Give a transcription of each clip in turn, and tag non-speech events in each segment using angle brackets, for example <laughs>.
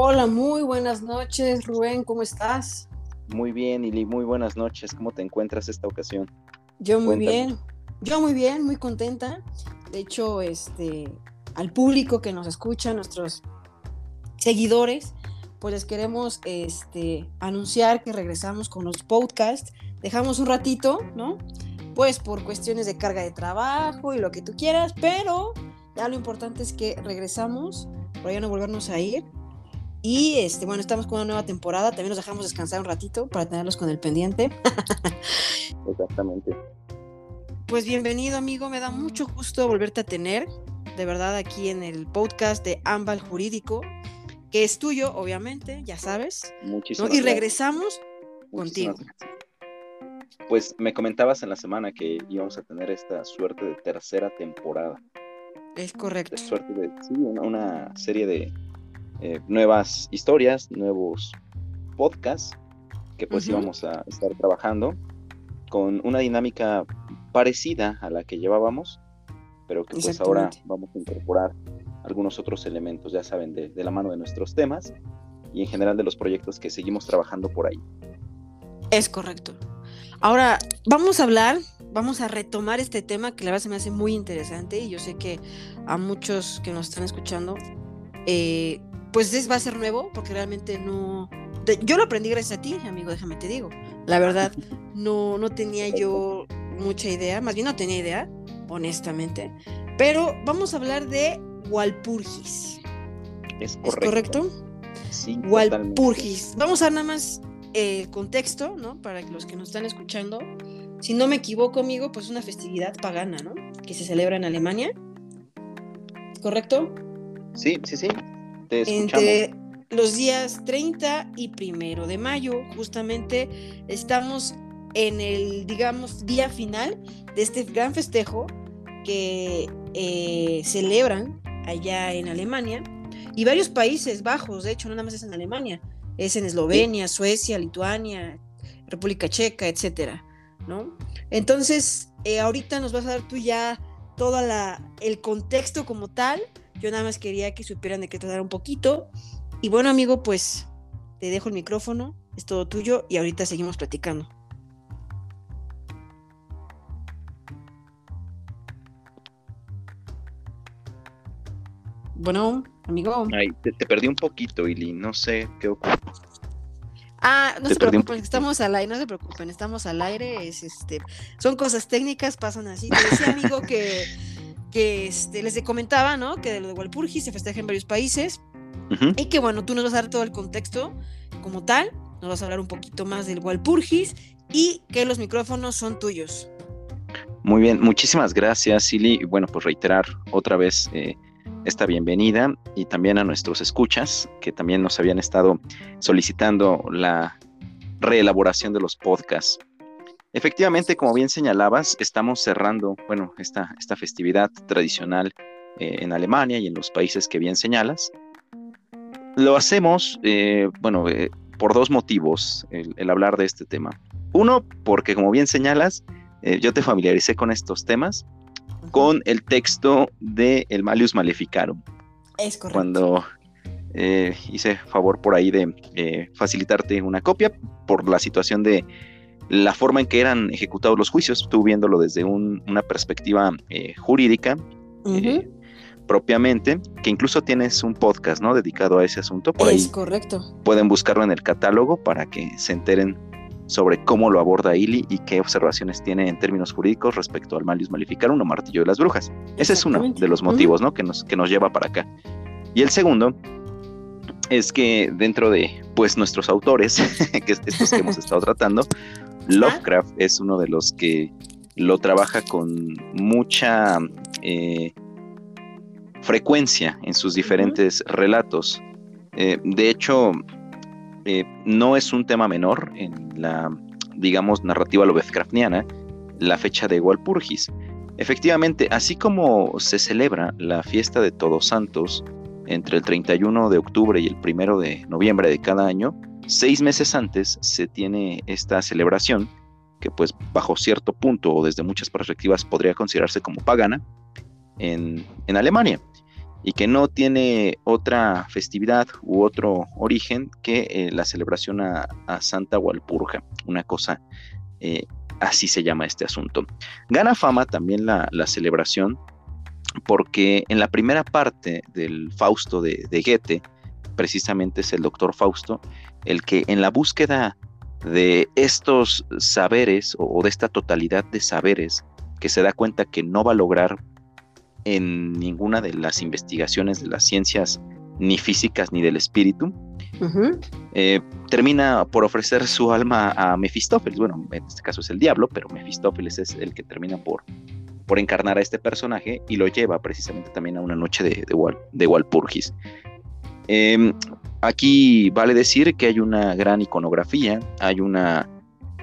Hola, muy buenas noches, Rubén, ¿cómo estás? Muy bien, Ili, muy buenas noches. ¿Cómo te encuentras esta ocasión? Yo muy bien, yo muy bien, muy contenta. De hecho, este, al público que nos escucha, nuestros seguidores, pues les queremos este, anunciar que regresamos con los podcasts. Dejamos un ratito, ¿no? Pues por cuestiones de carga de trabajo y lo que tú quieras, pero ya lo importante es que regresamos, por ya no volvernos a ir. Y este, bueno, estamos con una nueva temporada, también nos dejamos descansar un ratito para tenerlos con el pendiente. <laughs> Exactamente. Pues bienvenido amigo, me da mucho gusto volverte a tener, de verdad, aquí en el podcast de Ámbal Jurídico, que es tuyo, obviamente, ya sabes. Muchísimas Y regresamos contigo. Pues me comentabas en la semana que íbamos a tener esta suerte de tercera temporada. Es correcto. suerte de, sí, una, serie de eh, nuevas historias, nuevos podcasts que pues íbamos a estar trabajando con una dinámica parecida a la que llevábamos, pero que pues ahora vamos a incorporar algunos otros elementos, ya saben, de, la mano de nuestros temas y en general de los proyectos que seguimos trabajando por ahí. Es correcto. Ahora, vamos a hablar, vamos a retomar este tema que la verdad se me hace muy interesante y yo sé que a muchos que nos están escuchando, eh, pues es, va a ser nuevo porque realmente no... yo lo aprendí gracias a ti, amigo, déjame te digo. La verdad, no, no tenía yo mucha idea, más bien no tenía idea, honestamente. Pero vamos a hablar de Walpurgis. Es correcto. Sí, Walpurgis. Vamos a dar nada más el eh, contexto, ¿no? Para los que nos están escuchando. Si no me equivoco, amigo, pues una festividad pagana, ¿no? Que se celebra en Alemania. ¿Correcto? Sí, sí, sí. Entre los días 30 y primero de mayo, justamente estamos en el, digamos, día final de este gran festejo que eh, celebran allá en Alemania y varios países bajos, de hecho, no nada más es en Alemania, es en Eslovenia, Suecia, Lituania, República Checa, etcétera, ¿no? Entonces, eh, ahorita nos vas a dar tú ya todo el contexto como tal. Yo nada más quería que supieran de qué tratar un poquito. Y bueno, amigo, pues te dejo el micrófono, es todo tuyo y ahorita seguimos platicando. Bueno, amigo. Ay, te, perdí un poquito, Ili, no sé qué ocurre. Ah, no se preocupen, estamos al aire, no se preocupen, estamos al aire, es este, son cosas técnicas, pasan así. Te decía, amigo, que, que este, les comentaba, ¿no? Que de lo de Walpurgis se festeja en varios países. Y que bueno, tú nos vas a dar todo el contexto como tal, nos vas a hablar un poquito más del Walpurgis y que los micrófonos son tuyos. Muy bien, muchísimas gracias, Silly. Bueno, pues reiterar otra vez eh, esta bienvenida y también a nuestros escuchas que también nos habían estado solicitando la reelaboración de los podcasts. Efectivamente, como bien señalabas, estamos cerrando, bueno, esta, esta festividad tradicional eh, en Alemania y en los países que bien señalas. Lo hacemos, eh, bueno, eh, por dos motivos el, hablar de este tema. Uno, porque como bien señalas, yo te familiaricé con estos temas con el texto de El Malius Maleficarum. Es correcto. Cuando eh, hice favor por ahí de eh, facilitarte una copia por la situación de la forma en que eran ejecutados los juicios, tú viéndolo desde una perspectiva eh, jurídica propiamente, que incluso tienes un podcast, ¿no? Dedicado a ese asunto. Por es correcto. Pueden buscarlo en el catálogo para que se enteren sobre cómo lo aborda Ili y qué observaciones tiene en términos jurídicos respecto al Malius Maleficarum o Martillo de las Brujas. Ese es uno de los motivos ¿no? que, nos, que nos lleva para acá. Y el segundo es que dentro de pues nuestros autores, <laughs> que estos que hemos estado tratando, Lovecraft es uno de los que lo trabaja con mucha eh, frecuencia en sus diferentes relatos. Eh, de hecho, eh, no es un tema menor en la, digamos, narrativa Lovecraftiana, la fecha de Walpurgis. Efectivamente, así como se celebra la fiesta de Todos Santos entre el 31 de octubre y el 1 de noviembre de cada año, seis meses antes se tiene esta celebración que pues bajo cierto punto o desde muchas perspectivas podría considerarse como pagana en, Alemania. y que no tiene otra festividad u otro origen que eh, la celebración a, Santa Walpurga, una cosa eh, así se llama este asunto. Gana fama también la, celebración porque en la primera parte del Fausto de, Goethe, precisamente es el doctor Fausto, el que en la búsqueda de estos saberes o de esta totalidad de saberes que se da cuenta que no va a lograr en ninguna de las investigaciones de las ciencias ni físicas ni del espíritu, eh, termina por ofrecer su alma a Mefistófeles. Bueno, en este caso es el diablo, pero Mefistófeles es el que termina por, por encarnar a este personaje y lo lleva precisamente también a una noche de, de, Walpurgis. Em, aquí vale decir que hay una gran iconografía, hay una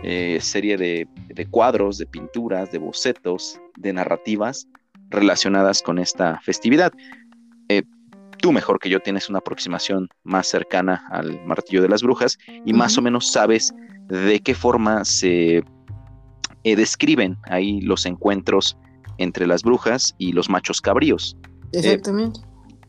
eh, serie de, de cuadros, de pinturas, de bocetos, de narrativas relacionadas con esta festividad. Eh, tú mejor que yo tienes una aproximación más cercana al martillo de las brujas y más o menos sabes de qué forma se eh, describen ahí los encuentros entre las brujas y los machos cabríos. Eh, Exactamente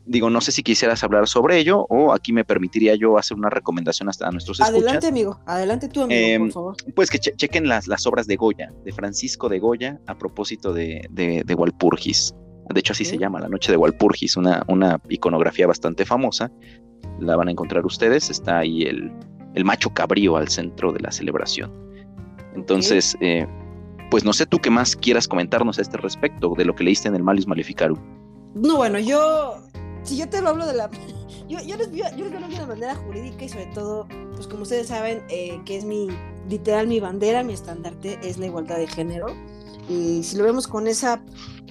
digo, no sé si quisieras hablar sobre ello o aquí me permitiría yo hacer una recomendación hasta a nuestros escuchas. Adelante, amigo, adelante tú, amigo, por em, favor. Pues que chequen las, las, obras de Goya, de Francisco de Goya, a propósito de, de, Walpurgis. De hecho, así se llama, La Noche de Walpurgis, una, una iconografía bastante famosa. La van a encontrar ustedes, está ahí el, el macho cabrío al centro de la celebración. Entonces, eh, pues no sé tú qué más quieras comentarnos a este respecto de lo que leíste en el Malus Maleficarum. No, bueno, yo si yo te lo hablo de la... <laughs> Yo, yo, les, yo, les hablo de la manera jurídica y sobre todo, pues como ustedes saben, eh, que es mi, literal, mi bandera, mi estandarte, es la igualdad de género. Y si lo vemos con esa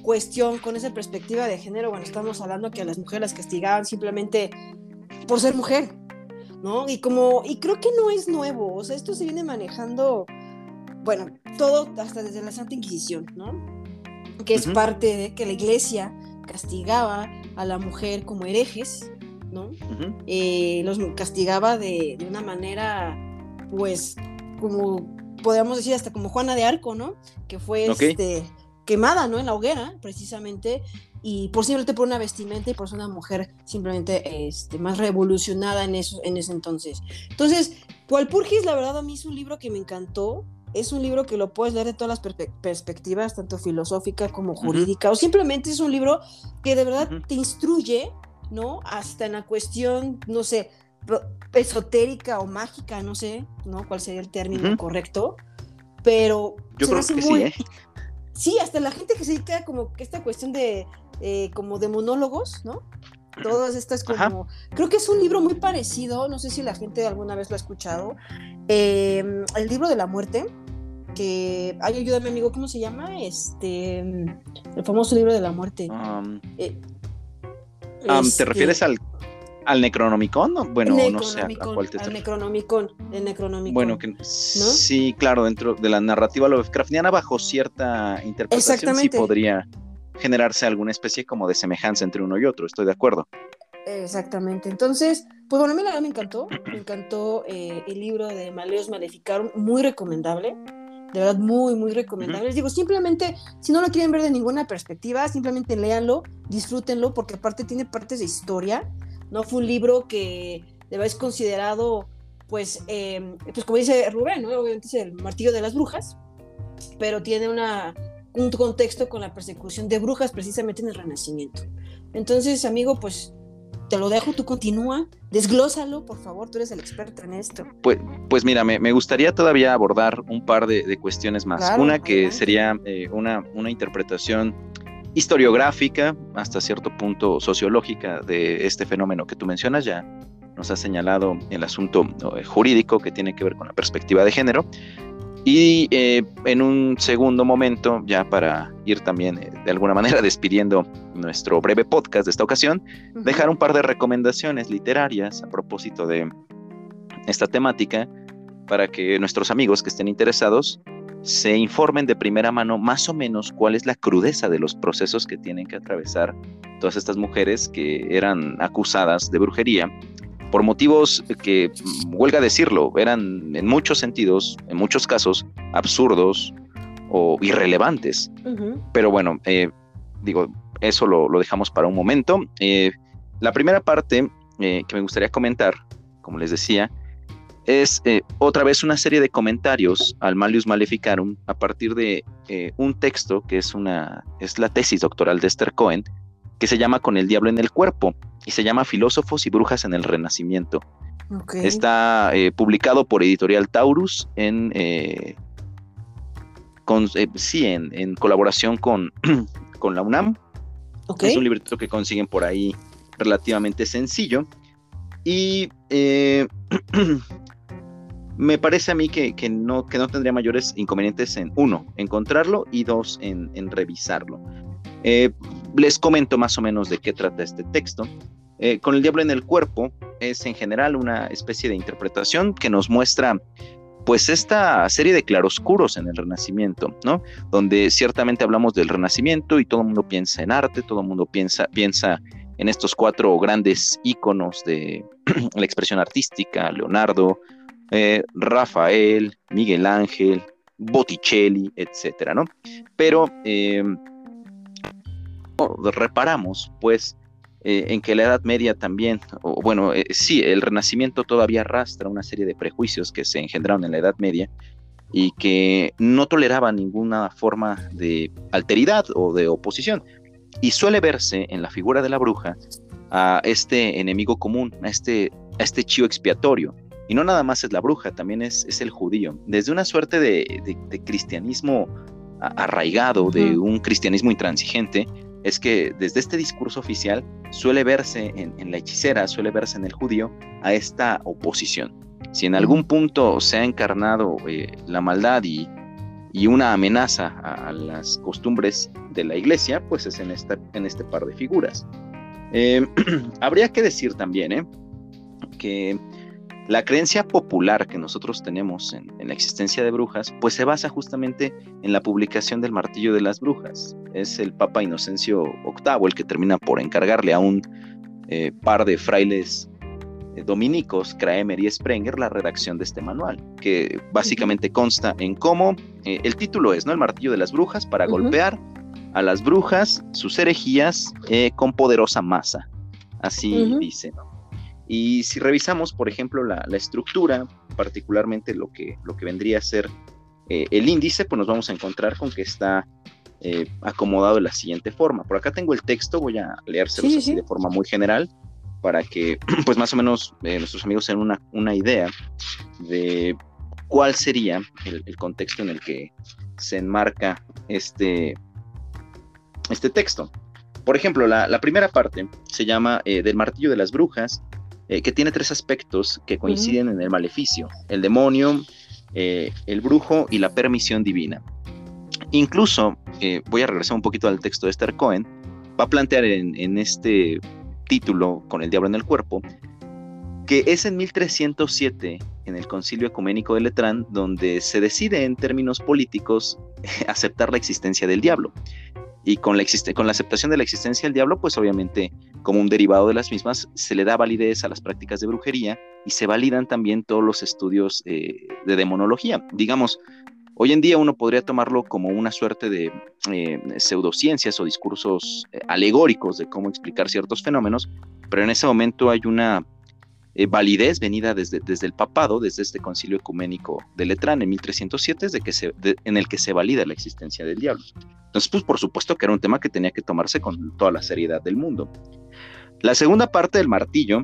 cuestión, con esa perspectiva de género, bueno, estamos hablando que a las mujeres las castigaban simplemente por ser mujer, ¿no? Y como, y creo que no es nuevo, o sea, esto se viene manejando, bueno, todo hasta desde la Santa Inquisición, ¿no? Que es parte de que la iglesia castigaba a la mujer como herejes, ¿no? Eh, los castigaba de, una manera, pues, como podríamos decir, hasta como Juana de Arco, ¿no? Que fue este, quemada, ¿no? En la hoguera, precisamente, y por simplemente por una vestimenta y por ser una mujer simplemente este, más revolucionada en, eso, en ese entonces. Entonces, Walpurgis, la verdad, a mí es un libro que me encantó, es un libro que lo puedes leer de todas las perspectivas, tanto filosófica como jurídica, o simplemente es un libro que de verdad te instruye, ¿no? Hasta en la cuestión, no sé, esotérica o mágica, no sé, ¿no? ¿Cuál sería el término correcto? Pero yo creo que sí, ¿eh? Sí, hasta la gente que se dedica como que esta cuestión de eh, como de monólogos, ¿no? Todas estas como... Creo que es un libro muy parecido, no sé si la gente alguna vez lo ha escuchado, em, el libro de la muerte, que, ay, ayúdame amigo, ¿cómo se llama? Este, el famoso libro de la muerte. Um, eh, um, ¿Te este refieres al, al Necronomicon? Bueno, no sé a, cuál te al Necronomicon, el Necronomicon. Bueno, que sí, claro, dentro de la narrativa Lovecraftiana, bajo cierta interpretación, sí podría generarse alguna especie como de semejanza entre uno y otro, estoy de acuerdo. Exactamente. Entonces, pues bueno, a mí la verdad me encantó. Me encantó eh, el libro de Maleos Maleficarum, muy recomendable de verdad muy, muy recomendable. Les digo, simplemente, si no lo quieren ver de ninguna perspectiva, simplemente léanlo, disfrútenlo, porque aparte tiene partes de historia, ¿no? Fue un libro que de verdad es considerado, pues, em, pues como dice Rubén, ¿no? Obviamente es el martillo de las brujas, pero tiene una, un contexto con la persecución de brujas precisamente en el Renacimiento. Entonces, amigo, pues te lo dejo, tú continúa, desglósalo, por favor, tú eres el experto en esto. Pues, pues mira, me, gustaría todavía abordar un par de, cuestiones más. una que sería eh, una, una interpretación historiográfica, hasta cierto punto sociológica de este fenómeno que tú mencionas ya. Nos ha señalado el asunto eh, jurídico que tiene que ver con la perspectiva de género, y eh, en un segundo momento, ya para ir también eh, de alguna manera <laughs> despidiendo nuestro breve podcast de esta ocasión, dejar un par de recomendaciones literarias a propósito de esta temática para que nuestros amigos que estén interesados se informen de primera mano más o menos cuál es la crudeza de los procesos que tienen que atravesar todas estas mujeres que eran acusadas de brujería por motivos que, huelga decirlo, eran en muchos sentidos, en muchos casos, absurdos o irrelevantes. Pero bueno, eh, digo, eso lo, dejamos para un momento. Eh, la primera parte que me gustaría comentar, como les decía, es otra vez una serie de comentarios al Malius Maleficarum a partir de un texto que es, una, es la tesis doctoral de Esther Cohen, que se llama Con el Diablo en el Cuerpo y se llama Filósofos y Brujas en el Renacimiento. Está publicado por Editorial Taurus en con, eh, sí, en, colaboración con, <clears throat> con la UNAM. Es un librito que consiguen por ahí relativamente sencillo. Y eh, <clears throat> me parece a mí que, no, que no tendría mayores inconvenientes en, uno, encontrarlo y dos, en, revisarlo. Eh, les comento más o menos de qué trata este texto. con el diablo en el cuerpo es en general una especie de interpretación que nos muestra pues esta serie de claroscuros en el Renacimiento, ¿no? Donde ciertamente hablamos del Renacimiento y todo el mundo piensa en arte, todo el mundo piensa, piensa en estos cuatro grandes íconos de <clears throat> la expresión artística, Leonardo, eh, Rafael, Miguel Ángel, Botticelli, etcétera, ¿no? Pero eh, reparamos, pues, eh, en que la Edad Media también, o bueno, eh, sí, el Renacimiento todavía arrastra una serie de prejuicios que se engendraron en la Edad Media y que no toleraban ninguna forma de alteridad o de oposición. Y suele verse en la figura de la bruja a este enemigo común, a este, a este chivo expiatorio. Y no nada más es la bruja, también es, es el judío. Desde una suerte de, de, cristianismo arraigado, de un cristianismo intransigente, es que desde este discurso oficial suele verse en, la hechicera, suele verse en el judío a esta oposición. Si en algún punto se ha encarnado eh, la maldad y, una amenaza a, las costumbres de la iglesia, pues es en, esta, en este par de figuras. Eh, <clears throat> habría que decir también eh, que la creencia popular que nosotros tenemos en, la existencia de brujas, pues se basa justamente en la publicación del martillo de las brujas. Es el Papa Inocencio VIII el que termina por encargarle a un eh, par de frailes eh, dominicos, Kraemer y Sprenger, la redacción de este manual, que básicamente consta en cómo eh, el título es, ¿no? El martillo de las brujas para golpear a las brujas, sus herejías, con poderosa masa. Así dice, ¿no? Y si revisamos, por ejemplo, la, estructura, particularmente lo que, lo que vendría a ser eh, el índice, pues nos vamos a encontrar con que está eh, acomodado de la siguiente forma. Por acá tengo el texto, voy a leérselos así de forma muy general para que, <clears throat> pues más o menos, eh, nuestros amigos tengan una, una, idea de cuál sería el, contexto en el que se enmarca este, este texto. Por ejemplo, la, la primera parte se llama Del martillo de las brujas eh, que tiene tres aspectos que coinciden en el maleficio, el demonio, eh, el brujo y la permisión divina. Incluso, eh, voy a regresar un poquito al texto de Esther Cohen, va a plantear en, este título, con el diablo en el cuerpo, que es en 1307, en el concilio ecuménico de Letrán, donde se decide en términos políticos <laughs> aceptar la existencia del diablo y con la, con la aceptación de la existencia del diablo, pues obviamente como un derivado de las mismas, se le da validez a las prácticas de brujería y se validan también todos los estudios eh, de demonología. Digamos, hoy en día uno podría tomarlo como una suerte de eh, pseudociencias o discursos eh, alegóricos de cómo explicar ciertos fenómenos, pero en ese momento hay una validez venida desde, desde el papado, desde este concilio ecuménico de Letrán en 1307, de que se, en el que se valida la existencia del diablo. Entonces, pues por supuesto que era un tema que tenía que tomarse con toda la seriedad del mundo. La segunda parte del martillo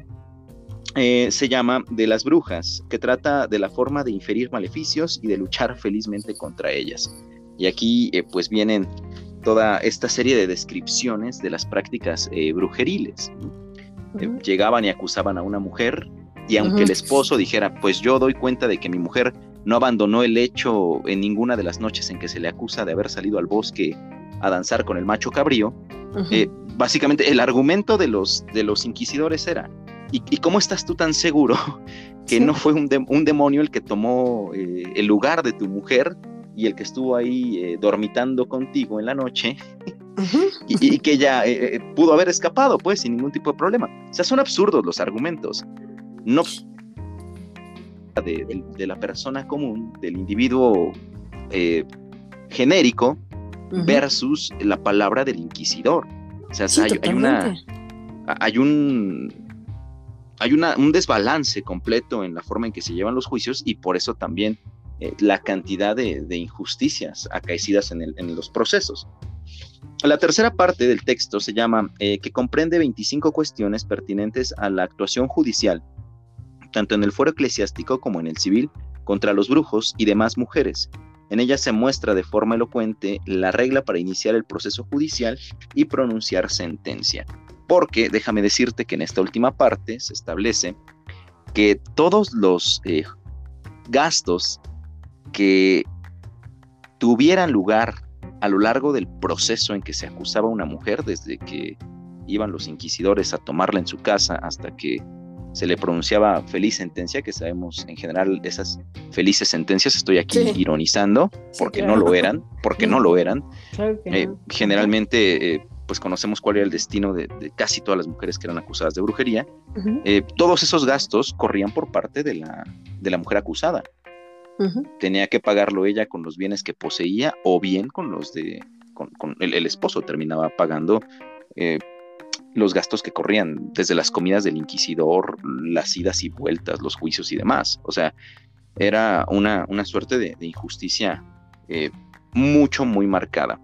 eh, se llama de las brujas, que trata de la forma de inferir maleficios y de luchar felizmente contra ellas. Y aquí eh, pues vienen toda esta serie de descripciones de las prácticas eh, brujeriles. Llegaban y acusaban a una mujer y aunque el esposo dijera, pues yo doy cuenta de que mi mujer no abandonó el hecho en ninguna de las noches en que se le acusa de haber salido al bosque a danzar con el macho cabrío, eh, básicamente el argumento de los, de los inquisidores era, ¿y, cómo estás tú tan seguro <laughs> que no fue un, un, demonio el que tomó eh, el lugar de tu mujer y el que estuvo ahí eh, dormitando contigo en la noche <laughs> y, que ella pudo haber escapado, pues, sin ningún tipo de problema? O sea, son absurdos los argumentos. No de, la persona común, del individuo eh, genérico, versus la palabra del inquisidor. O sea, hay, una. Hay un. Hay una, un desbalance completo en la forma en que se llevan los juicios y por eso también eh, la cantidad de, injusticias acaecidas en, los procesos. La tercera parte del texto se llama eh, que comprende 25 cuestiones pertinentes a la actuación judicial, tanto en el fuero eclesiástico como en el civil, contra los brujos y demás mujeres. En ella se muestra de forma elocuente la regla para iniciar el proceso judicial y pronunciar sentencia. Porque déjame decirte que en esta última parte se establece que todos los eh, gastos que tuvieran lugar a lo largo del proceso en que se acusaba a una mujer, desde que iban los inquisidores a tomarla en su casa hasta que se le pronunciaba feliz sentencia, que sabemos en general esas felices sentencias, estoy aquí ironizando, porque no lo eran, porque no lo eran. Eh, generalmente, eh, pues conocemos cuál era el destino de, casi todas las mujeres que eran acusadas de brujería. Eh, todos esos gastos corrían por parte de la, de la mujer acusada. Tenía que pagarlo ella con los bienes que poseía o bien con los de, con, el, esposo terminaba pagando eh, los gastos que corrían, desde las comidas del inquisidor, las idas y vueltas, los juicios y demás. O sea, era una, una suerte de, injusticia eh, mucho, muy marcada.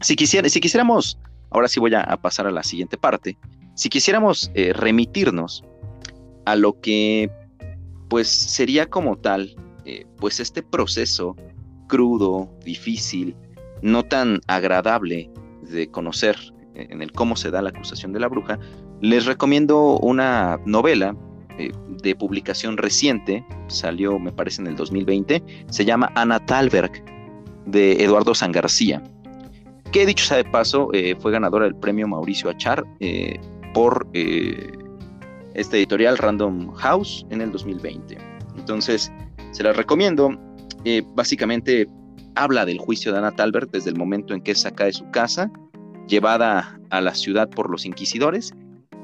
si, quisiera, si quisiéramos, ahora sí voy a, pasar a la siguiente parte, si quisiéramos eh, remitirnos a lo que pues sería como tal eh, pues este proceso crudo, difícil, no tan agradable de conocer en el cómo se da la acusación de la bruja, les recomiendo una novela eh, de publicación reciente, salió me parece en el 2020, se llama Ana Talberg, de Eduardo San García, que dicho sea de paso, eh, fue ganadora del premio Mauricio Achar por este editorial Random House en el 2020. Entonces, se la recomiendo. Eh, básicamente habla del juicio de Ana Talbert desde el momento en que es sacada de su casa, llevada a la ciudad por los inquisidores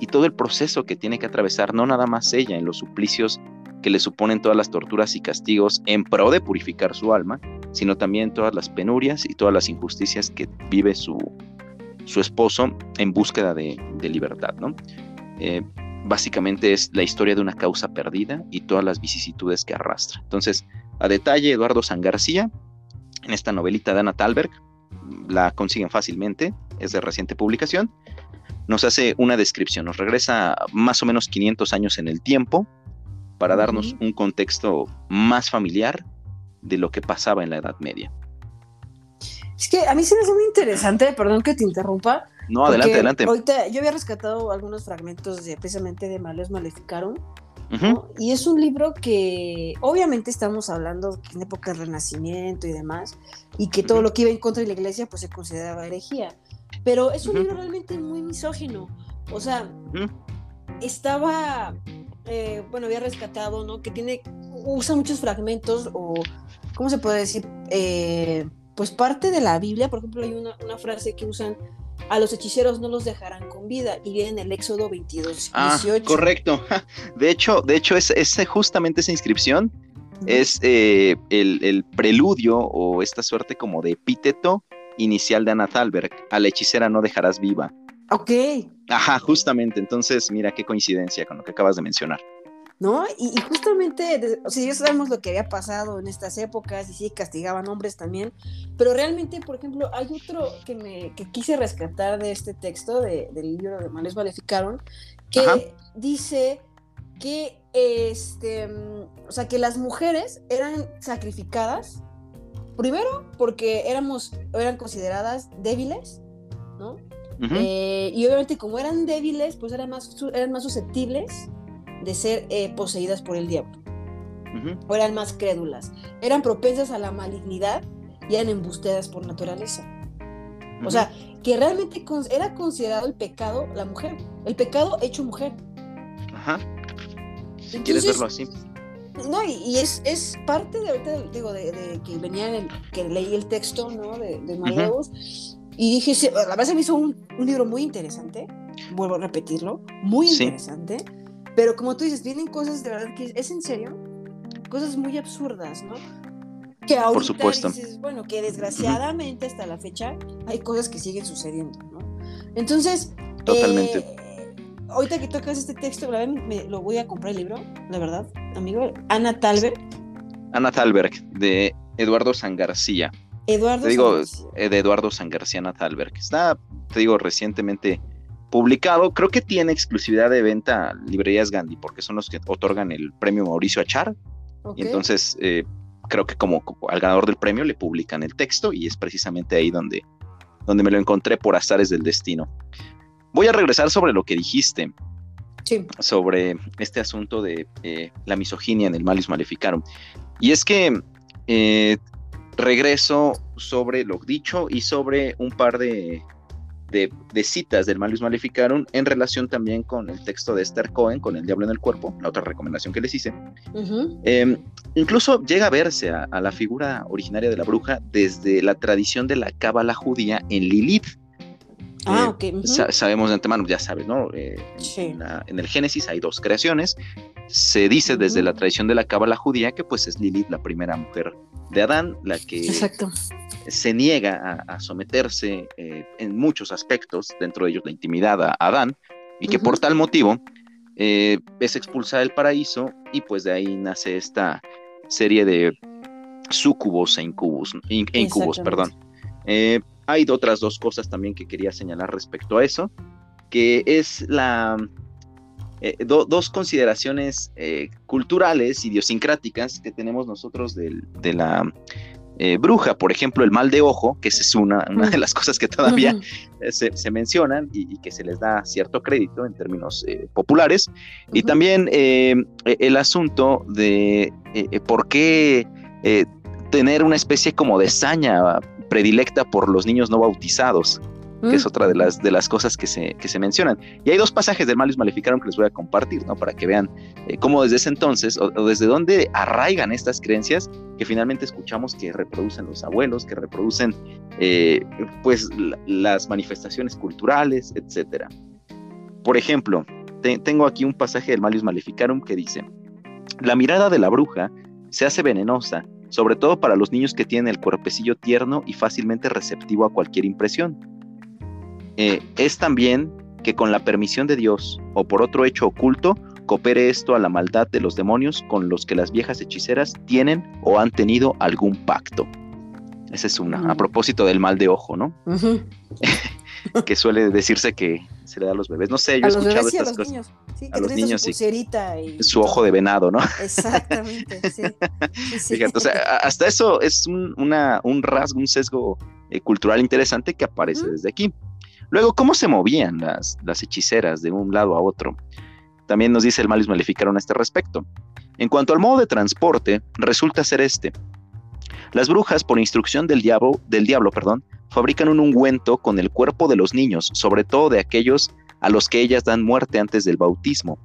y todo el proceso que tiene que atravesar, no nada más ella, en los suplicios que le suponen todas las torturas y castigos en pro de purificar su alma, sino también todas las penurias y todas las injusticias que vive su, su esposo en búsqueda de, libertad. ¿no? Eh, básicamente es la historia de una causa perdida y todas las vicisitudes que arrastra. Entonces, a detalle, Eduardo San García, en esta novelita de Ana Talberg, la consiguen fácilmente, es de reciente publicación, nos hace una descripción, nos regresa más o menos 500 años en el tiempo para darnos un contexto más familiar de lo que pasaba en la Edad Media. Es que a mí se me hace muy interesante, perdón que te interrumpa, no, adelante, adelante. Ahorita yo había rescatado algunos fragmentos de precisamente de Males Maleficaron. Y es un libro que obviamente estamos hablando en época del Renacimiento y demás, y que todo lo que iba en contra de la iglesia pues se consideraba herejía. Pero es un libro realmente muy misógino. O sea, estaba, eh, bueno, había rescatado, ¿no? Que tiene, usa muchos fragmentos o, ¿cómo se puede decir? Eh, pues parte de la Biblia, por ejemplo, hay una, una frase que usan a los hechiceros no los dejarán con vida y viene en el Éxodo 22, ah, Correcto. <laughs> De hecho, de hecho es, justamente esa inscripción es eh, el, preludio o esta suerte como de epíteto inicial de Ana Thalberg. A la hechicera no dejarás viva. Ok. Ajá, justamente. Entonces, mira qué coincidencia con lo que acabas de mencionar. ¿No? Y, justamente, o sea, ya sabemos lo que había pasado en estas épocas y sí, castigaban hombres también, pero realmente, por ejemplo, hay otro que me que quise rescatar de este texto del libro de Males Valificaron, que dice que, este, o sea, que las mujeres eran sacrificadas, primero porque éramos, eran consideradas débiles, ¿no? Eh, y obviamente como eran débiles, pues eran más, eran más susceptibles de ser eh, poseídas por el diablo. O eran más crédulas. Eran propensas a la malignidad y eran embusteadas por naturaleza. O sea, que realmente era considerado el pecado la mujer. El pecado hecho mujer. Ajá. Si quieres verlo así. No, y, es, es, parte de ahorita, digo, de, que venía, el, que leí el texto, ¿no? De, de Y dije, la verdad se me hizo un, libro muy interesante. Vuelvo a repetirlo. Muy interesante. Pero como tú dices, vienen cosas de verdad que es en serio, cosas muy absurdas, ¿no? Que ahorita Por supuesto. dices, bueno, que desgraciadamente hasta la fecha hay cosas que siguen sucediendo, ¿no? Entonces, Totalmente. eh, ahorita que tocas este texto, la verdad, me, lo voy a comprar el libro, la verdad, amigo. Ana Talbert, Ana Thalberg, de Eduardo San García. Eduardo. Te digo, Sánchez. eh, de Eduardo San García Ana Thalberg. Está, te digo, recientemente publicado. Creo que tiene exclusividad de venta librerías Gandhi, porque son los que otorgan el premio Mauricio Achar. Y entonces eh, creo que como, como al ganador del premio le publican el texto y es precisamente ahí donde, donde me lo encontré por azares del destino. Voy a regresar sobre lo que dijiste, Sí. sobre este asunto de eh, la misoginia en el Malus Maleficarum. Y es que eh, regreso sobre lo dicho y sobre un par de, de, de citas del Malus Maleficarum en relación también con el texto de Esther Cohen, con El Diablo en el Cuerpo, la otra recomendación que les hice. Eh, incluso llega a verse a, a la figura originaria de la bruja desde la tradición de la cábala judía en Lilith. Ah, Eh, ok. sa- sabemos de antemano, ya sabes, ¿no? Eh, Sí. en, la- en el Génesis hay dos creaciones. Se dice desde la tradición de la cábala judía que pues es Lilith la primera mujer de Adán, la que Exacto. se niega a, a someterse eh, en muchos aspectos, dentro de ellos la intimidad a Adán, y que por tal motivo eh, es expulsada del paraíso y pues de ahí nace esta serie de sucubos e incubos, in- e incubos, perdón. Eh, hay otras dos cosas también que quería señalar respecto a eso, que es la eh, do- dos consideraciones eh, culturales, idiosincráticas que tenemos nosotros de la eh, bruja, por ejemplo, el mal de ojo, que esa es una, una de las cosas que todavía se, se mencionan y, y que se les da cierto crédito en términos populares. Y también e- el asunto de por qué tener una especie como de saña predilecta por los niños no bautizados, que es Mm. otra de las, de las cosas que se, que se mencionan. Y hay dos pasajes del Malus Maleficarum que les voy a compartir, ¿no? Para que vean eh, cómo desde ese entonces, o, o desde dónde arraigan estas creencias que finalmente escuchamos que reproducen los abuelos, que reproducen eh, pues la- las manifestaciones culturales, etcétera. Por ejemplo, te- tengo aquí un pasaje del Malus Maleficarum que dice, la mirada de la bruja se hace venenosa, sobre todo para los niños que tienen el cuerpecillo tierno y fácilmente receptivo a cualquier impresión. Eh, es también que con la permisión de Dios o por otro hecho oculto, coopere esto a la maldad de los demonios con los que las viejas hechiceras tienen o han tenido algún pacto. Esa es una, a propósito del mal de ojo, ¿no? <laughs> Que suele decirse que se le da a los bebés. No sé, yo A he escuchado y a estas los cosas. niños. Sí, A que los niños, su sí. y Su ojo de venado, ¿no? Exactamente, <laughs> sí. Fíjate, o sea, a- hasta eso es un, una- un rasgo, un sesgo eh, cultural interesante que aparece desde aquí. Luego, ¿cómo se movían las, hechiceras de un lado a otro? También nos dice el Malus Maleficarum a este respecto. En cuanto al modo de transporte, resulta ser este. Las brujas, por instrucción del diablo, del diablo perdón, fabrican un ungüento con el cuerpo de los niños, sobre todo de aquellos a los que ellas dan muerte antes del bautismo.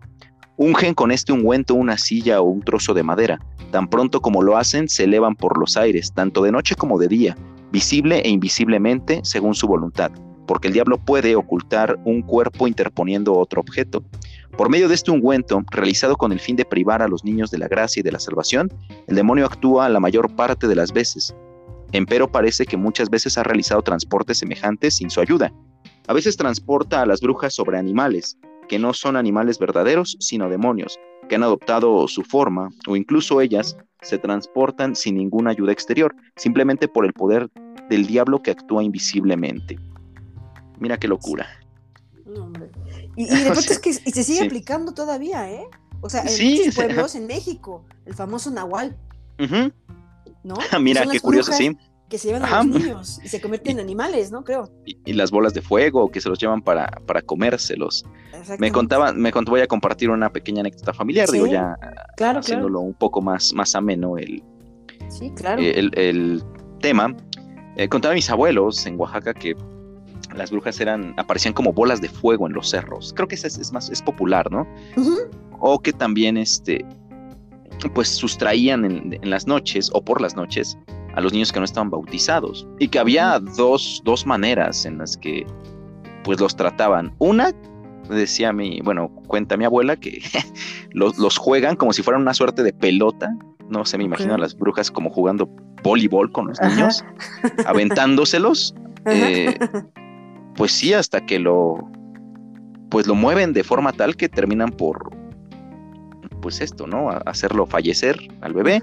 Ungen con este ungüento una silla o un trozo de madera. Tan pronto como lo hacen, se elevan por los aires, tanto de noche como de día, visible e invisiblemente según su voluntad, porque el diablo puede ocultar un cuerpo interponiendo otro objeto. Por medio de este ungüento, realizado con el fin de privar a los niños de la gracia y de la salvación, el demonio actúa la mayor parte de las veces. Empero parece que muchas veces ha realizado transportes semejantes sin su ayuda. A veces transporta a las brujas sobre animales, que no son animales verdaderos, sino demonios, que han adoptado su forma, o incluso ellas se transportan sin ninguna ayuda exterior, simplemente por el poder del diablo que actúa invisiblemente. Mira qué locura. No, hombre. Y, y <laughs> de pronto sea, es que y se sigue sí. aplicando todavía, ¿eh? O sea, en Sí, muchos pueblos en México, el famoso Nahual. ¿no? <laughs> Mira Son qué curioso, sí. Que se llevan Ajá. a los niños y se convierten en animales, ¿no? Creo. Y, y las bolas de fuego que se los llevan para, para comérselos. Me contaban, me contó, voy a compartir una pequeña anécdota familiar, digo, ya Claro, haciéndolo un poco más, más ameno el. Sí, claro. eh, el, el tema. Eh, contaban mis abuelos en Oaxaca que las brujas eran, aparecían como bolas de fuego en los cerros. Creo que esa es, es más, es popular, ¿no? O que también, este, pues sustraían en, en las noches o por las noches a los niños que no estaban bautizados. Y que había dos, dos maneras en las que, pues, los trataban. Una, decía mi, bueno, cuenta mi abuela que <laughs> los, los juegan como si fueran una suerte de pelota. No sé, me imagino a las brujas como jugando voleibol con los Ajá. niños, <laughs> aventándoselos. Eh, <laughs> pues sí, hasta que lo, pues lo mueven de forma tal que terminan por, pues esto, ¿no? hacerlo fallecer al bebé.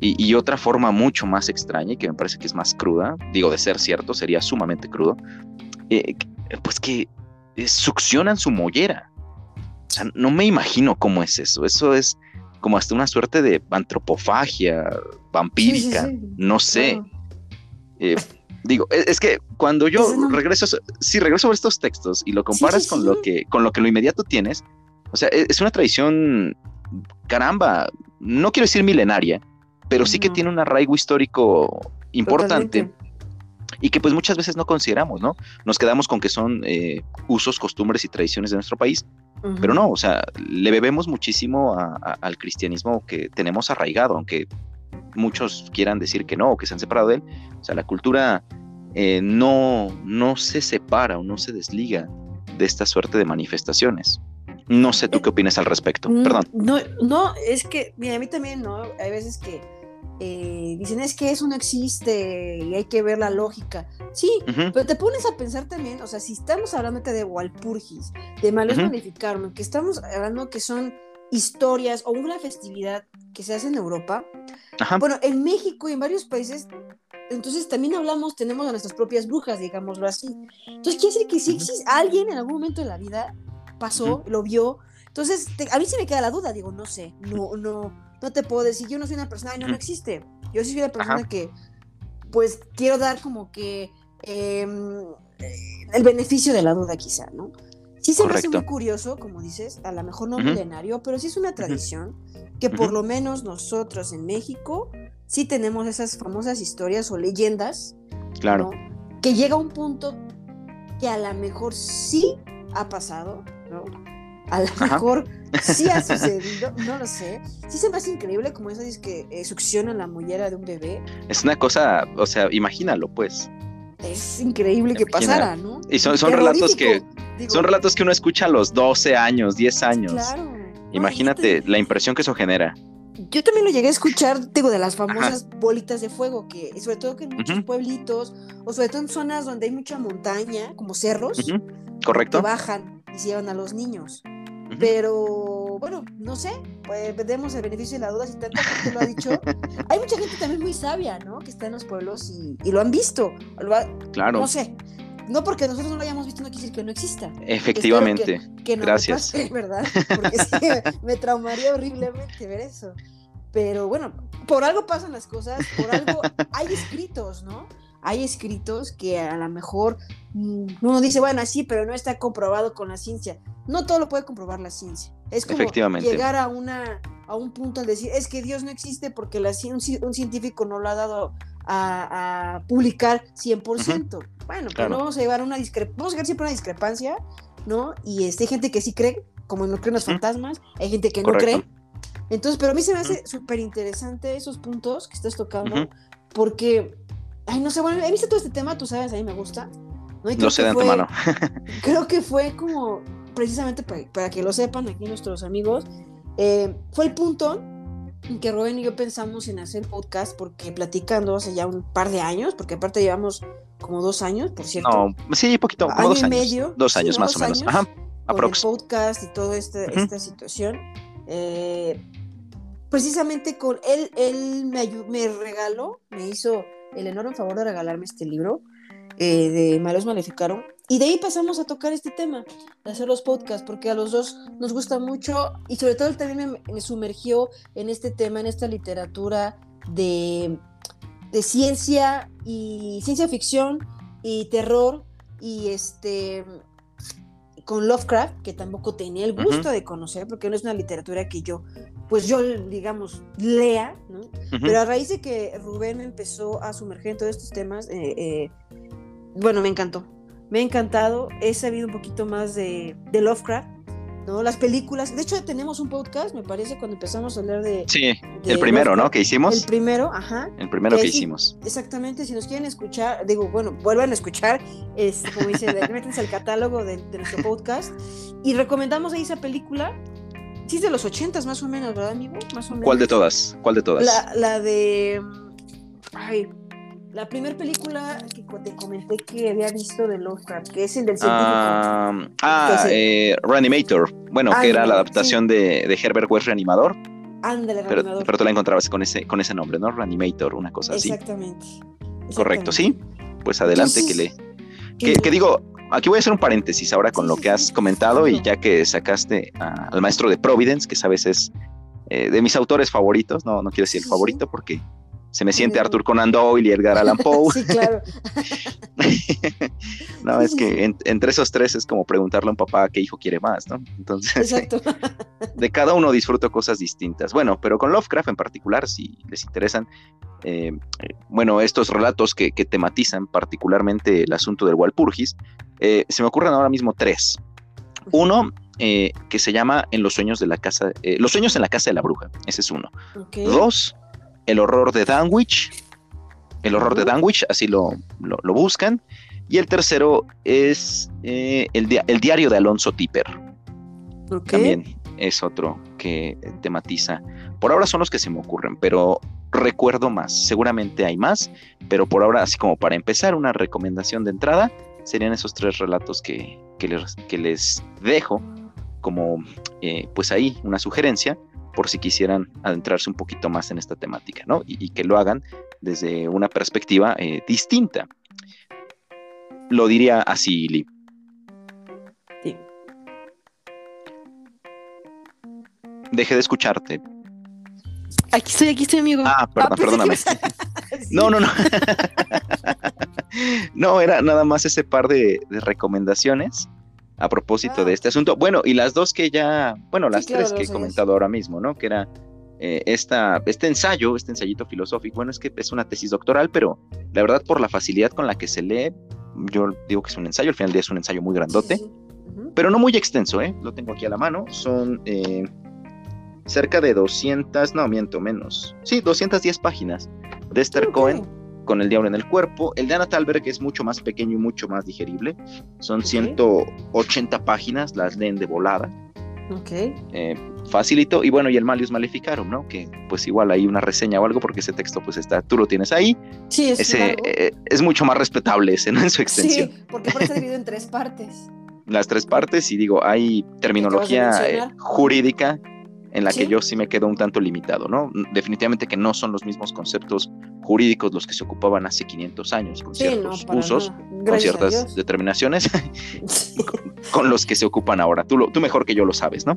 Y, otra forma mucho más extraña y que me parece que es más cruda, digo de ser cierto, sería sumamente crudo, eh, pues que eh, succionan su mollera. O sea, no me imagino cómo es eso. Eso es como hasta una suerte de antropofagia vampírica, no sé. Eh, digo, e, es, que cuando yo regreso, si regreso a estos textos y lo comparas con lo que, con lo que lo inmediato tienes, o sea, e, es una tradición, caramba, no quiero decir milenaria, pero sí que tiene un arraigo histórico importante. Y que pues muchas veces no consideramos, ¿no? Nos quedamos con que son eh, usos, costumbres y tradiciones de nuestro país, pero no, o sea, le bebemos muchísimo al cristianismo que tenemos arraigado, aunque muchos quieran decir que no o que se han separado de él. O sea, la cultura eh, no, no se separa o no se desliga de esta suerte de manifestaciones. No sé tú qué opinas al respecto. Mm, Perdón. No, no, es que, mira, a mí también, ¿no? Hay veces que eh, dicen es que eso no existe y hay que ver la lógica. Sí, pero te pones a pensar también, o sea, si estamos hablando de Walpurgis, de Malos uh que estamos hablando que son historias o una festividad que se hace en Europa, bueno, en México y en varios países, entonces también hablamos, tenemos a nuestras propias brujas, digámoslo así. Entonces quiere decir que si existe alguien en algún momento de la vida pasó, lo vio, entonces a mí se me queda la duda, digo, no sé, no, no no te puedo decir, yo no soy una persona y no, no existe. Yo sí soy una persona que, pues, quiero dar como que em, el beneficio de la duda, quizá, ¿no? Sí se me hace muy curioso, como dices, a lo mejor no milenario, pero sí es una tradición que por lo menos nosotros en México sí tenemos esas famosas historias o leyendas. Claro. Que llega un punto que a lo mejor sí ha pasado, ¿no? A lo mejor sí ha <laughs> sucedido, no lo sé. Sí se me hace increíble como eso dice que eh, succiona la mollera de un bebé. Es una cosa, o sea, imagínalo pues. Es increíble que pasara, ¿no? Y son, son relatos que son relatos que uno escucha a los 12 años, 10 años. Claro. Imagínate la impresión que eso genera. Yo también lo llegué a escuchar, digo, de las famosas bolitas de fuego, que sobre todo que en muchos pueblitos, o sobre todo en zonas donde hay mucha montaña, como cerros, correcto. Que bajan y se llevan a los niños. Pero bueno, no sé, pues demos el beneficio de la duda si tanta gente lo ha dicho. <laughs> Hay mucha gente también muy sabia, ¿no? Que está en los pueblos y, lo han visto. claro. No sé. No porque nosotros no lo hayamos visto no quiere decir que no exista. Efectivamente. Que, no Gracias. ¿verdad? Porque sí, <laughs> me traumaría horriblemente ver eso. Pero bueno, por algo pasan las cosas, por algo hay escritos, ¿no? hay escritos que a lo mejor mm, uno dice, bueno, sí, pero no está comprobado con la ciencia. No todo lo puede comprobar la ciencia. Es como llegar a, una, a un punto al decir, es que Dios no existe porque la, un, un científico no lo ha dado a, publicar 100%. Bueno, pero no vamos a llevar una discrepancia, vamos a llegar siempre una discrepancia, ¿no? Y este, hay gente que sí cree, como no creen los fantasmas, hay gente que no cree. Entonces, pero a mí se me hace súper interesante esos puntos que estás tocando, porque Ay, no sé, bueno, he visto todo este tema, tú sabes, a mí me gusta. No, sé de antemano. <laughs> creo que fue como, precisamente para, que lo sepan aquí nuestros amigos, eh, fue el punto que Rubén y yo pensamos en hacer podcast porque platicando hace ya un par de años, porque aparte llevamos como dos años, por cierto. No, sí, poquito, como año dos y años. medio. Dos años más o menos. Ajá, con el podcast y toda esta, esta situación. Eh, precisamente con él, él me, me regaló, me hizo el enorme favor de regalarme este libro eh, de Malos Maleficaron. Y de ahí pasamos a tocar este tema, de hacer los podcasts, porque a los dos nos gusta mucho y sobre todo él también me, sumergió en este tema, en esta literatura de, de ciencia y ciencia ficción y terror y este con Lovecraft, que tampoco tenía el gusto de conocer, porque no es una literatura que yo, pues yo, digamos, lea, ¿no? Pero a raíz de que Rubén empezó a sumergir en todos estos temas, eh, eh, bueno, me encantó. Me ha encantado, he sabido un poquito más de, de Lovecraft, ¿no? Las películas. De hecho, tenemos un podcast, me parece, cuando empezamos a hablar de. Sí, el primero, ¿no? Que hicimos. El primero, ajá. El primero que, hicimos. exactamente, si nos quieren escuchar, digo, bueno, vuelvan a escuchar, es, como dice, métanse al catálogo de, nuestro podcast. Y recomendamos ahí esa película. Sí, es de los ochentas más o menos, ¿verdad, amigo? Más o menos. ¿Cuál de todas? ¿Cuál de todas? La, la de. Ay, la primera película que te comenté que había visto de Lovecraft, que es el del científico. ah, ah eh, Reanimator. Bueno, que era la adaptación de, de, Herbert West Reanimador. Ándale, pero, pero tú la encontrabas con ese, con ese nombre, ¿no? Reanimator, una cosa así. Exactamente. Correcto, sí. Pues adelante, que le. Que, digo, aquí voy a hacer un paréntesis ahora con lo que has comentado y ya que sacaste al maestro de Providence, que sabes es eh, de mis autores favoritos, no, no quiero decir el favorito porque se me siente Arthur Conan Doyle y Edgar Allan <laughs> Poe. sí, claro. <laughs> no, es que entre esos tres es como preguntarle a un papá qué hijo quiere más, ¿no? Entonces, <laughs> de cada uno disfruto cosas distintas. Bueno, pero con Lovecraft en particular, si les interesan, eh, eh, bueno, estos relatos que, tematizan particularmente el asunto del Walpurgis, eh, se me ocurren ahora mismo tres. Uno, que se llama En los sueños de la casa, Los sueños en la casa de la bruja, ese es uno. Dos, el horror de Danwich. El horror de Danwich, así lo, lo, buscan. Y el tercero es eh, el, el, diario de Alonso Tipper. También es otro que tematiza. Por ahora son los que se me ocurren, pero recuerdo más. Seguramente hay más, pero por ahora, así como para empezar, una recomendación de entrada serían esos tres relatos que, que, les, que les, dejo como, eh, pues ahí, una sugerencia por si quisieran adentrarse un poquito más en esta temática, ¿no? Y, que lo hagan desde una perspectiva eh, distinta. Lo diría así, Lee. Sí. Dejé de escucharte. Aquí estoy, aquí estoy, amigo. Ah, perdón, ah, perdóname. <laughs> <laughs> No, no, no. <laughs> no, era nada más ese par de recomendaciones a propósito de ah. este asunto. Bueno, y las dos que ya, bueno, las tres que he comentado ahora mismo, ¿no? Que era eh, esta, este ensayo, este ensayito filosófico, bueno, es que es una tesis doctoral, pero la verdad por la facilidad con la que se lee, yo digo que es un ensayo, al final del día es un ensayo muy grandote, pero no muy extenso, ¿eh? Lo tengo aquí a la mano, son eh, cerca de 200, no, miento, menos, sí, 210 páginas de Esther Cohen con El Diablo en el Cuerpo. El de Anna Talberg es mucho más pequeño y mucho más digerible. Son 180 páginas, las leen de volada. Ok. Eh, facilito. Y bueno, y el Malius Maleficarum, ¿no? Que pues igual hay una reseña o algo, porque ese texto pues está, tú lo tienes ahí. Sí, es ese, eh, es mucho más respetable ese, ¿no? En su extensión. Sí, porque por eso dividido en tres partes. <laughs> Las tres partes, y digo, hay terminología eh, jurídica en la que yo sí me quedo un tanto limitado, ¿no? Definitivamente que no son los mismos conceptos jurídicos los que se ocupaban hace 500 años, con ciertos usos, con ciertas determinaciones, <laughs> <laughs> con, los que se ocupan ahora. Tú, lo, tú mejor que yo lo sabes, ¿no?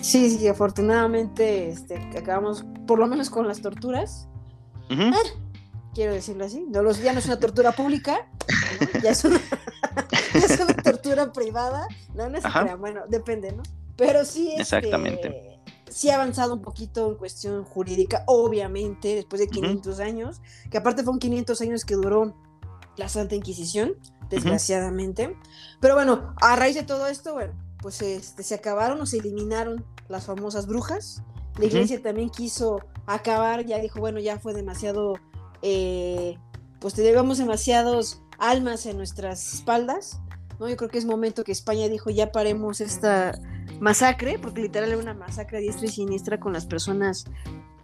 Sí, sí, afortunadamente este, acabamos, por lo menos con las torturas. Ah, quiero decirlo así, no, los, ya no es una tortura pública, <laughs> ya, es una, tortura privada. No, no es bueno, depende, ¿no? Pero sí, este, Exactamente sí ha avanzado un poquito en cuestión jurídica, obviamente, después de 500 años, que aparte fueron 500 años que duró la Santa Inquisición, desgraciadamente. Pero bueno, a raíz de todo esto, bueno, pues este, se acabaron o se eliminaron las famosas brujas. La iglesia también quiso acabar, ya dijo, bueno, ya fue demasiado, eh, pues te llevamos demasiados almas en nuestras espaldas, ¿no? Yo creo que es momento que España dijo, ya paremos esta masacre, porque literal era una masacre diestra y siniestra con las personas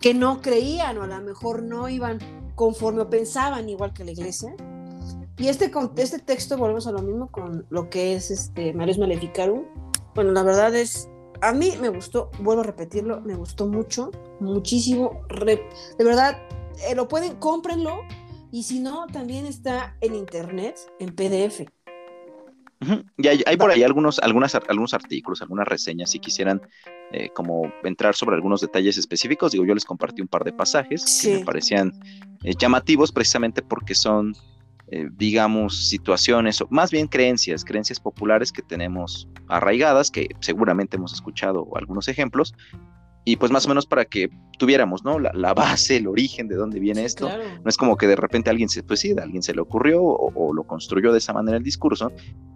que no creían o a lo mejor no iban conforme o pensaban igual que la iglesia. Y este, este texto, volvemos a lo mismo con lo que es este Marius Maleficarum. Bueno, la verdad es, a mí me gustó, vuelvo a repetirlo, me gustó mucho, muchísimo. de verdad, eh, lo pueden, cómprenlo. Y si no, también está en internet, en PDF. Y hay, por ahí algunos, algunas, algunos artículos, algunas reseñas, si quisieran eh, como entrar sobre algunos detalles específicos. Digo, yo les compartí un par de pasajes que me parecían eh, llamativos precisamente porque son, eh, digamos, situaciones, o más bien creencias, creencias populares que tenemos arraigadas, que seguramente hemos escuchado algunos ejemplos, y pues más o menos para que tuviéramos, ¿no? La, base, el origen de dónde viene esto. No es como que de repente alguien se, pues alguien se le ocurrió o, lo construyó de esa manera el discurso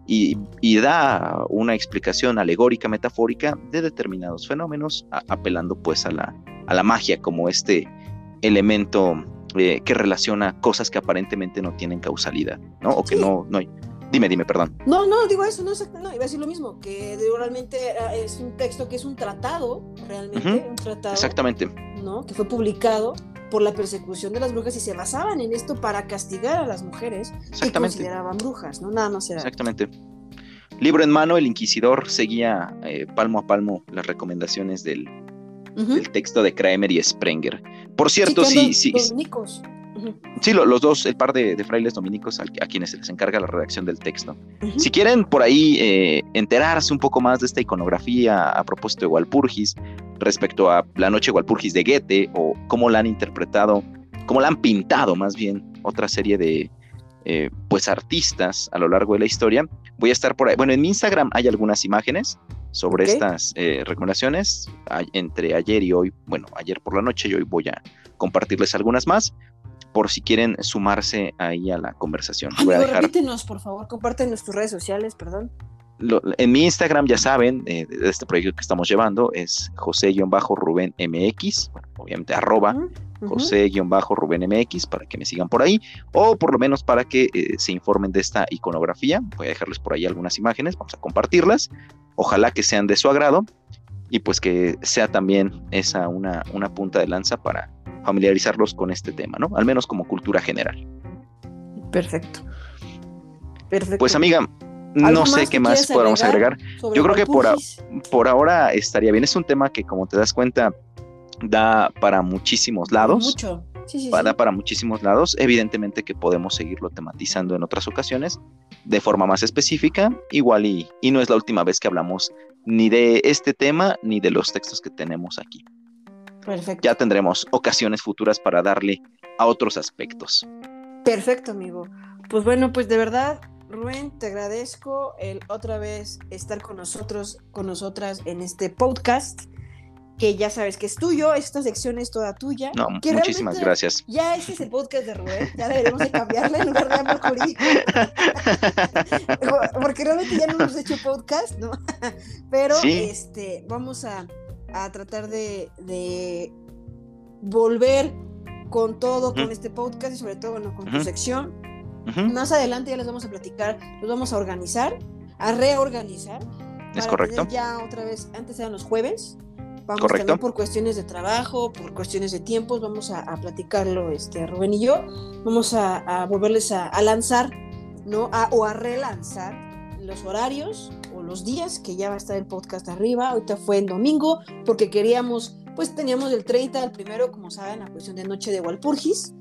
y, da una explicación alegórica, metafórica de determinados fenómenos, apelando pues a la, a la magia como este elemento eh, que relaciona cosas que aparentemente no tienen causalidad, ¿no? O que no, no hay Dime, dime, perdón. No, no, digo eso, no, no, iba a decir lo mismo, que realmente es un texto que es un tratado, realmente, un tratado. Exactamente. ¿No? Que fue publicado por la persecución de las brujas y se basaban en esto para castigar a las mujeres que consideraban brujas, ¿no? Nada más era. Exactamente. Libro en mano, el inquisidor seguía eh, palmo a palmo las recomendaciones del, texto de Kramer y Sprenger. Por cierto, sí, sí. Sí, los dos, el par de, frailes dominicos a, quienes se les encarga la redacción del texto. Si quieren por ahí eh, enterarse un poco más de esta iconografía a propósito de Walpurgis, respecto a la noche Walpurgis de Goethe, o cómo la han interpretado, cómo la han pintado más bien otra serie de eh, pues artistas a lo largo de la historia, voy a estar por ahí. Bueno, en mi Instagram hay algunas imágenes sobre estas eh, recomendaciones. entre ayer y hoy, bueno, ayer por la noche y hoy voy a compartirles algunas más por si quieren sumarse ahí a la conversación. Voy a Repítenos, por favor, compártenos tus redes sociales, perdón. en mi Instagram, ya saben, eh, de este proyecto que estamos llevando, es José-Rubén MX, obviamente arroba José-Rubén MX, para que me sigan por ahí, o por lo menos para que eh, se informen de esta iconografía. Voy a dejarles por ahí algunas imágenes, vamos a compartirlas. Ojalá que sean de su agrado y pues que sea también esa una, una punta de lanza para familiarizarlos con este tema, ¿no? Al menos como cultura general. Perfecto. Perfecto. Pues amiga, no sé qué más podamos agregar. Yo creo que por, por ahora estaría bien. Es un tema que, como te das cuenta, da para muchísimos lados. Mucho. Sí, sí, da para muchísimos lados. Evidentemente que podemos seguirlo tematizando en otras ocasiones de forma más específica, igual y, y no es la última vez que hablamos ni de este tema ni de los textos que tenemos aquí. Perfecto. Ya tendremos ocasiones futuras para darle a otros aspectos. Perfecto, amigo. Pues bueno, pues de verdad, Rubén, te agradezco el otra vez estar con nosotros, con nosotras en este podcast que ya sabes que es tuyo, esta sección es toda tuya. No, muchísimas gracias. Ya ese es el podcast de Rubén, ya deberíamos de cambiarle en lugar de amor jurídico. <laughs> <laughs> Porque realmente ya no hemos hecho podcast, ¿no? <laughs> Pero este, vamos a, a tratar de, volver con todo, con este podcast y sobre todo bueno, con tu sección. Más adelante ya les vamos a platicar, los vamos a organizar, a reorganizar. Es correcto. Ya otra vez, antes eran los jueves. Vamos Correcto. por cuestiones de trabajo, por cuestiones de tiempos, vamos a, platicarlo este, Rubén y yo. Vamos a, volverles a, lanzar, ¿no? o a relanzar los horarios o los días que ya va a estar el podcast arriba. Ahorita fue en domingo porque queríamos, pues teníamos el 30 al primero, como saben, la cuestión de Noche de Walpurgis.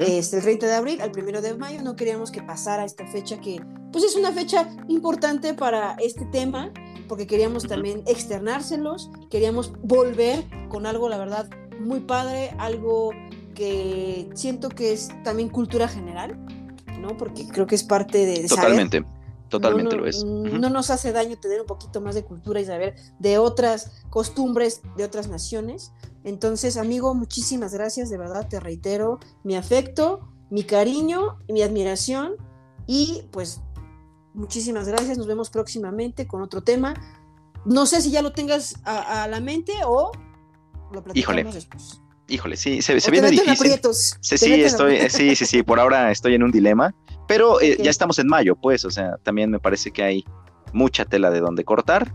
Este, el 30 de abril al primero de mayo no queríamos que pasara esta fecha que pues es una fecha importante para este tema porque queríamos también externárselos, queríamos volver con algo, la verdad, muy padre, algo que siento que es también cultura general, ¿no? Porque creo que es parte de... Totalmente. Totalmente lo es. No nos hace daño tener un poquito más de cultura y saber de otras costumbres de otras naciones. Entonces, amigo, muchísimas gracias, de verdad te reitero mi afecto, mi cariño y mi admiración. Y pues, muchísimas gracias, nos vemos próximamente con otro tema. No sé si ya lo tengas a, la mente o lo platicamos después. Híjole, sí, se, se viene difícil. Sí, sí, estoy, sí, sí, sí, por ahora estoy en un dilema. Pero eh, ya estamos en mayo, pues, o sea, también me parece que hay mucha tela de donde cortar.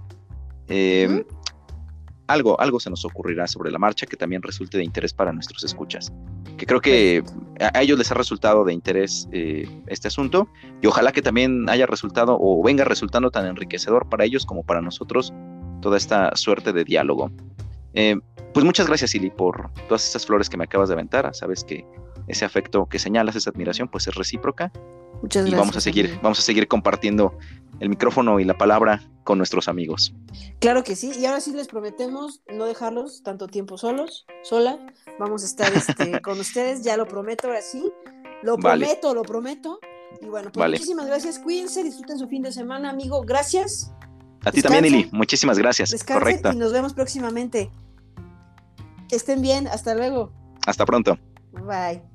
Em, algo, algo se nos ocurrirá sobre la marcha que también resulte de interés para nuestros escuchas. Que creo que a, ellos les ha resultado de interés eh, este asunto y ojalá que también haya resultado o venga resultando tan enriquecedor para ellos como para nosotros toda esta suerte de diálogo. Pues muchas gracias, Ili, por todas estas flores que me acabas de aventar. Sabes que ese afecto que señalas, esa admiración, pues es recíproca. Muchas gracias. Y vamos a seguir, vamos a seguir compartiendo el micrófono y la palabra con nuestros amigos. Claro que sí, y ahora sí les prometemos no dejarlos tanto tiempo solos, sola. Vamos a estar este, <laughs> con ustedes, ya lo prometo, ahora sí. Lo prometo, lo prometo. Y bueno, pues muchísimas gracias. Cuídense, disfruten su fin de semana, amigo. Gracias. A ti también, Eli. Muchísimas gracias. Correcto. Y nos vemos próximamente. Que estén bien. Hasta luego. Hasta pronto. Bye.